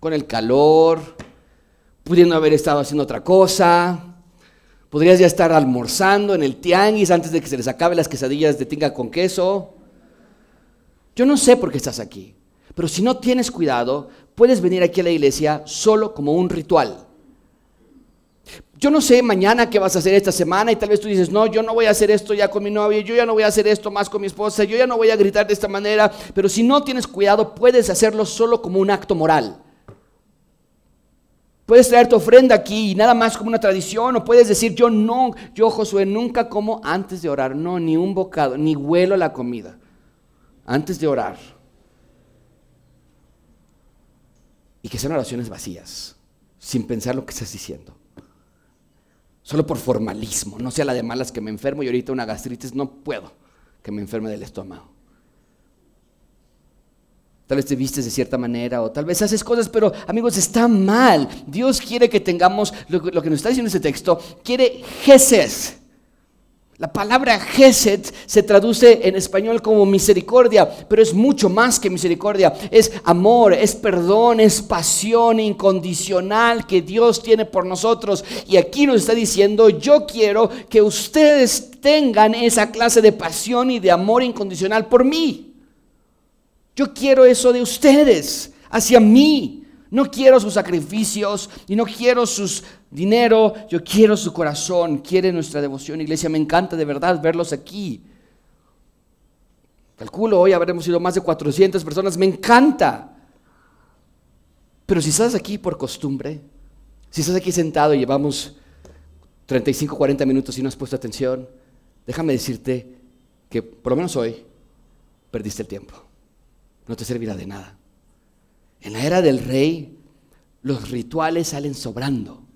Con el calor, pudiendo haber estado haciendo otra cosa. Podrías ya estar almorzando en el tianguis antes de que se les acabe las quesadillas de tinga con queso. Yo no sé por qué estás aquí, pero si no tienes cuidado, puedes venir aquí a la iglesia solo como un ritual. Yo no sé mañana qué vas a hacer esta semana y tal vez tú dices, no, yo no voy a hacer esto ya con mi novia, yo ya no voy a hacer esto más con mi esposa, yo ya no voy a gritar de esta manera, pero si no tienes cuidado puedes hacerlo solo como un acto moral. Puedes traer tu ofrenda aquí y nada más como una tradición, o puedes decir, yo no, yo Josué nunca como antes de orar, no, ni un bocado, ni huelo la comida, antes de orar. Y que sean oraciones vacías, sin pensar lo que estás diciendo solo por formalismo, no sea la de malas que me enfermo y ahorita una gastritis no puedo que me enferme del estómago. Tal vez te vistes de cierta manera o tal vez haces cosas, pero amigos, está mal. Dios quiere que tengamos, lo, que nos está diciendo este texto, quiere Jesús. La palabra Gesed se traduce en español como misericordia, pero es mucho más que misericordia. Es amor, es perdón, es pasión incondicional que Dios tiene por nosotros. Y aquí nos está diciendo, yo quiero que ustedes tengan esa clase de pasión y de amor incondicional por mí. Yo quiero eso de ustedes, hacia mí. No quiero sus sacrificios y no quiero sus dinero, yo quiero su corazón, quiere nuestra devoción. Iglesia, me encanta de verdad verlos aquí. Calculo, hoy habremos sido más de 400 personas, me encanta. Pero si estás aquí por costumbre, si estás aquí sentado y llevamos 35, 40 minutos y no has puesto atención, déjame decirte que por lo menos hoy perdiste el tiempo. No te servirá de nada. En la era del rey, los rituales salen sobrando.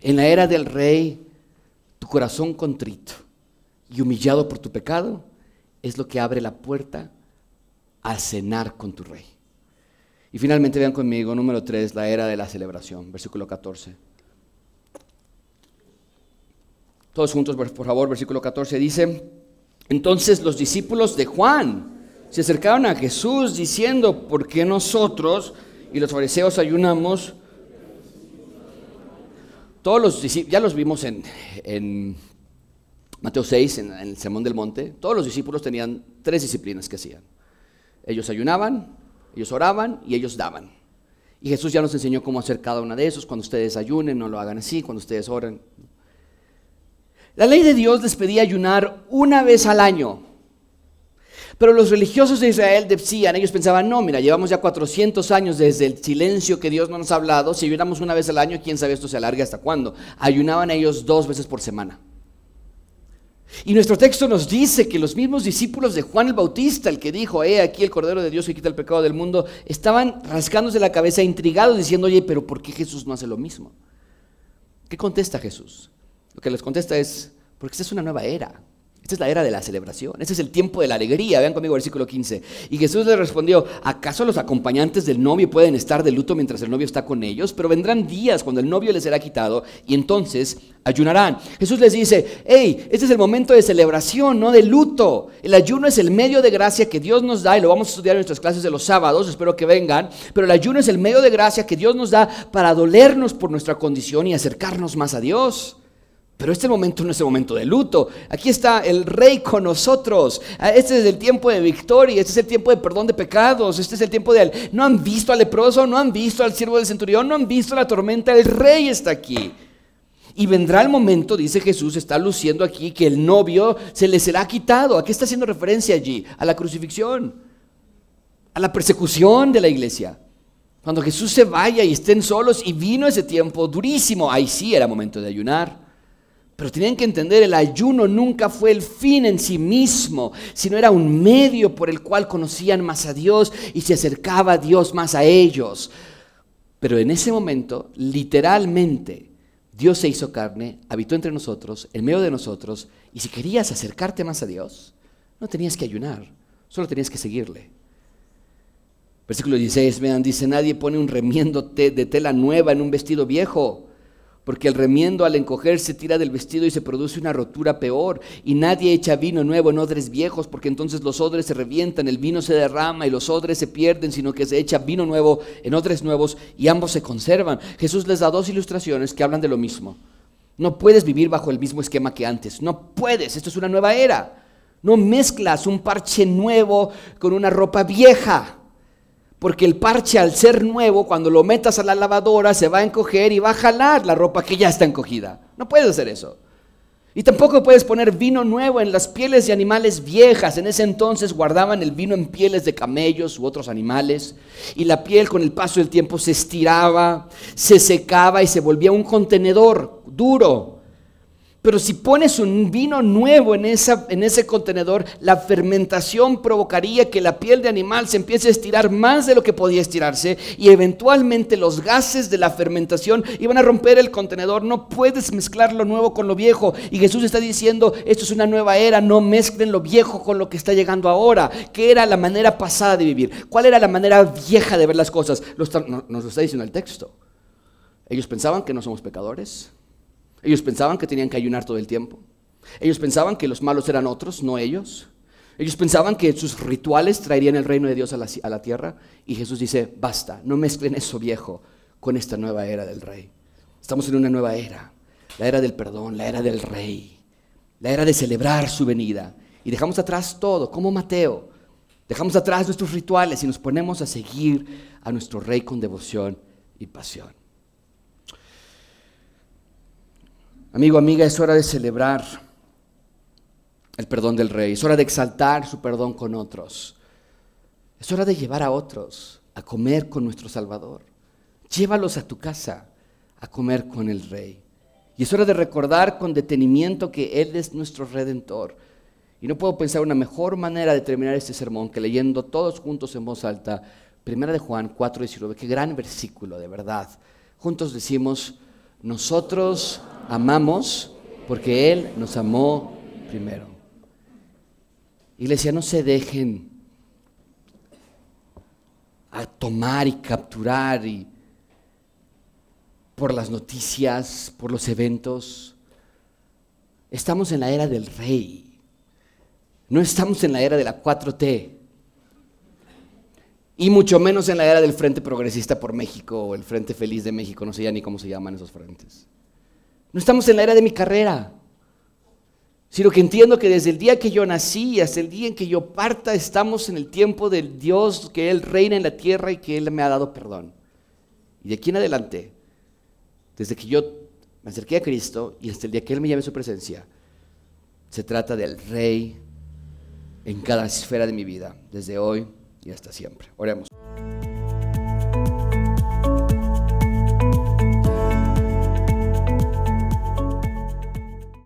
En la era del rey, tu corazón contrito y humillado por tu pecado es lo que abre la puerta a cenar con tu rey. Y finalmente vean conmigo, número 3, la era de la celebración, versículo 14. Todos juntos, por favor, versículo 14 dice, entonces los discípulos de Juan se acercaron a Jesús diciendo, ¿por qué nosotros y los fariseos ayunamos? Todos los ya los vimos en, Mateo 6, en, el Sermón del Monte, todos los discípulos tenían tres disciplinas que hacían. Ellos ayunaban, ellos oraban y ellos daban. Y Jesús ya nos enseñó cómo hacer cada una de esos. Cuando ustedes ayunen, no lo hagan así. Cuando ustedes oren. La ley de Dios les pedía ayunar una vez al año. Pero los religiosos de Israel decían, ellos pensaban, no, mira, llevamos ya 400 años desde el silencio que Dios no nos ha hablado, si ayunamos una vez al año, quién sabe esto se alarga hasta cuándo. Ayunaban ellos dos veces por semana. Y nuestro texto nos dice que los mismos discípulos de Juan el Bautista, el que dijo, he aquí el Cordero de Dios que quita el pecado del mundo, estaban rascándose la cabeza intrigados diciendo, oye, pero ¿por qué Jesús no hace lo mismo? ¿Qué contesta Jesús? Lo que les contesta es, porque esta es una nueva era. Esta es la era de la celebración, este es el tiempo de la alegría. Vean conmigo versículo 15. Y Jesús le respondió, ¿acaso los acompañantes del novio pueden estar de luto mientras el novio está con ellos? Pero vendrán días cuando el novio les será quitado y entonces ayunarán. Jesús les dice, hey, este es el momento de celebración, no de luto. El ayuno es el medio de gracia que Dios nos da y lo vamos a estudiar en nuestras clases de los sábados, espero que vengan. Pero el ayuno es el medio de gracia que Dios nos da para dolernos por nuestra condición y acercarnos más a Dios. Pero este momento no es el momento de luto. Aquí está el rey con nosotros. Ah, este es el tiempo de victoria. Este es el tiempo de perdón de pecados. Este es el tiempo de... No han visto al leproso, no han visto al siervo del centurión, no han visto la tormenta. El rey está aquí. Y vendrá el momento, dice Jesús, está luciendo aquí, que el novio se le será quitado. ¿A qué está haciendo referencia allí? A la crucifixión, a la persecución de la iglesia. Cuando Jesús se vaya y estén solos y vino ese tiempo durísimo, ahí sí era momento de ayunar. Pero tenían que entender, el ayuno nunca fue el fin en sí mismo, sino era un medio por el cual conocían más a Dios y se acercaba Dios más a ellos. Pero en ese momento, literalmente, Dios se hizo carne, habitó entre nosotros, en medio de nosotros, y si querías acercarte más a Dios, no tenías que ayunar, solo tenías que seguirle. Versículo 16, vean, dice, nadie pone un remiendo de tela nueva en un vestido viejo porque el remiendo al encogerse tira del vestido y se produce una rotura peor. Y nadie echa vino nuevo en odres viejos, porque entonces los odres se revientan, el vino se derrama y los odres se pierden, sino que se echa vino nuevo en odres nuevos y ambos se conservan. Jesús les da dos ilustraciones que hablan de lo mismo. No puedes vivir bajo el mismo esquema que antes, no puedes, esto es una nueva era. No mezclas un parche nuevo con una ropa vieja. Porque el parche al ser nuevo, cuando lo metas a la lavadora, se va a encoger y va a jalar la ropa que ya está encogida. No puedes hacer eso. Y tampoco puedes poner vino nuevo en las pieles de animales viejas. En ese entonces guardaban el vino en pieles de camellos u otros animales. Y la piel con el paso del tiempo se estiraba, se secaba y se volvía un contenedor duro pero si pones un vino nuevo en, ese contenedor, la fermentación provocaría que la piel de animal se empiece a estirar más de lo que podía estirarse y eventualmente los gases de la fermentación iban a romper el contenedor. No puedes mezclar lo nuevo con lo viejo. Y Jesús está diciendo, esto es una nueva era, no mezclen lo viejo con lo que está llegando ahora. ¿Qué era la manera pasada de vivir? ¿Cuál era la manera vieja de ver las cosas? nos lo está diciendo el texto. Ellos pensaban que no somos pecadores. Ellos pensaban que tenían que ayunar todo el tiempo. Ellos pensaban que los malos eran otros, no ellos. Ellos pensaban que sus rituales traerían el reino de Dios a la, tierra. Y Jesús dice, basta, no mezclen eso viejo con esta nueva era del rey. Estamos en una nueva era, la era del perdón, la era del rey, la era de celebrar su venida. Y dejamos atrás todo, como Mateo. Dejamos atrás nuestros rituales y nos ponemos a seguir a nuestro rey con devoción y pasión. Amigo, amiga, es hora de celebrar el perdón del rey, es hora de exaltar su perdón con otros, es hora de llevar a otros a comer con nuestro Salvador. Llévalos a tu casa a comer con el rey. Y es hora de recordar con detenimiento que Él es nuestro redentor. Y no puedo pensar una mejor manera de terminar este sermón que leyendo todos juntos en voz alta, Primera de Juan 4:19, qué gran versículo, de verdad. Juntos decimos, nosotros amamos porque Él nos amó primero. Iglesia, no se dejen a tomar y capturar y por las noticias, por los eventos. Estamos en la era del rey. No estamos en la era de la 4T. Y mucho menos en la era del Frente Progresista por México o el Frente Feliz de México, no sé ya ni cómo se llaman esos frentes. No estamos en la era de mi carrera sino que entiendo que desde el día que yo nací hasta el día en que yo parta, estamos en el tiempo del Dios, que Él reina en la tierra y que Él me ha dado perdón. Y de aquí en adelante, desde que yo me acerqué a Cristo y hasta el día que Él me llame a su presencia, se trata del Rey en cada esfera de mi vida, desde hoy y hasta siempre. Oremos.